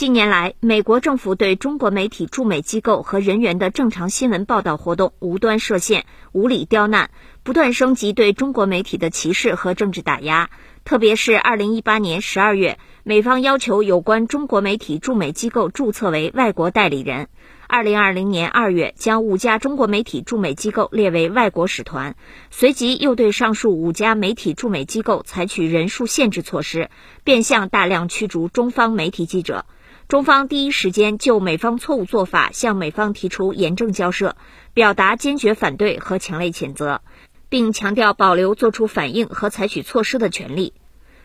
近年来，美国政府对中国媒体驻美机构和人员的正常新闻报道活动无端设限、无理刁难，不断升级对中国媒体的歧视和政治打压。特别是2018年12月，美方要求有关中国媒体驻美机构注册为外国代理人；2020年2月，将五家中国媒体驻美机构列为外国使团；随即又对上述五家媒体驻美机构采取人数限制措施，变相大量驱逐中方媒体记者。中方第一时间就美方错误做法向美方提出严正交涉，表达坚决反对和强烈谴责，并强调保留作出反应和采取措施的权利。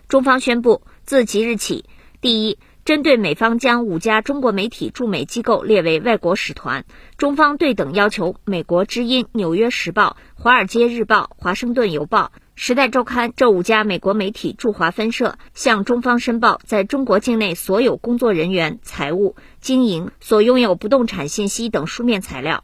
中方宣布，自即日起，第一，针对美方将五家中国媒体驻美机构列为外国使团，中方对等要求美国之音、纽约时报、华尔街日报、华盛顿邮报。时代周刊这五家美国媒体驻华分社向中方申报在中国境内所有工作人员、财务、经营、所拥有不动产信息等书面材料。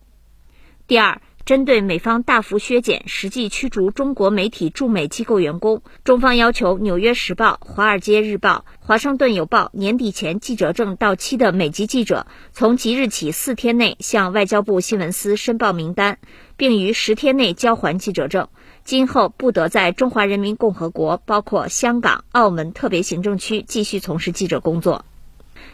第二，针对美方大幅削减、实际驱逐中国媒体驻美机构员工，中方要求《纽约时报》《华尔街日报》《华盛顿邮报》年底前记者证到期的美籍记者，从即日起四天内向外交部新闻司申报名单，并于十天内交还记者证。今后不得在中华人民共和国，包括香港、澳门特别行政区继续从事记者工作。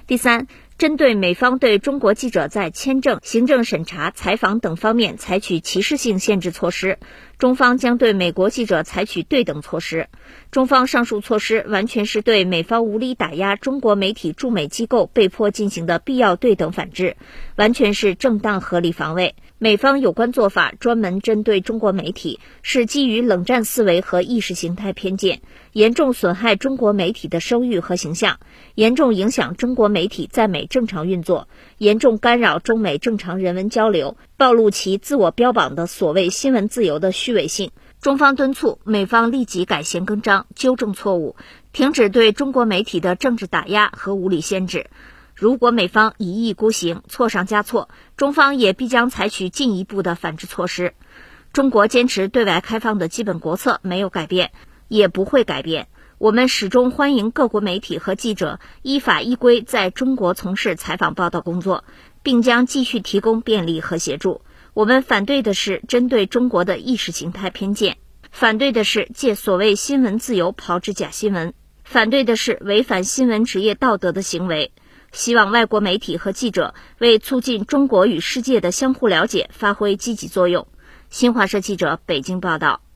第三，针对美方对中国记者在签证、行政审查、采访等方面采取歧视性限制措施。中方将对美国记者采取对等措施。中方上述措施完全是对美方无理打压中国媒体驻美机构被迫进行的必要对等反制，完全是正当合理防卫。美方有关做法专门针对中国媒体，是基于冷战思维和意识形态偏见，严重损害中国媒体的声誉和形象，严重影响中国媒体在美正常运作，严重干扰中美正常人文交流，暴露其自我标榜的所谓新闻自由的。虚伪性，中方敦促美方立即改弦更张，纠正错误，停止对中国媒体的政治打压和无理限制。如果美方一意孤行，错上加错，中方也必将采取进一步的反制措施。中国坚持对外开放的基本国策没有改变，也不会改变。我们始终欢迎各国媒体和记者依法依规在中国从事采访报道工作，并将继续提供便利和协助。我们反对的是针对中国的意识形态偏见，反对的是借所谓新闻自由炮制假新闻，反对的是违反新闻职业道德的行为。希望外国媒体和记者为促进中国与世界的相互了解发挥积极作用。新华社记者北京报道。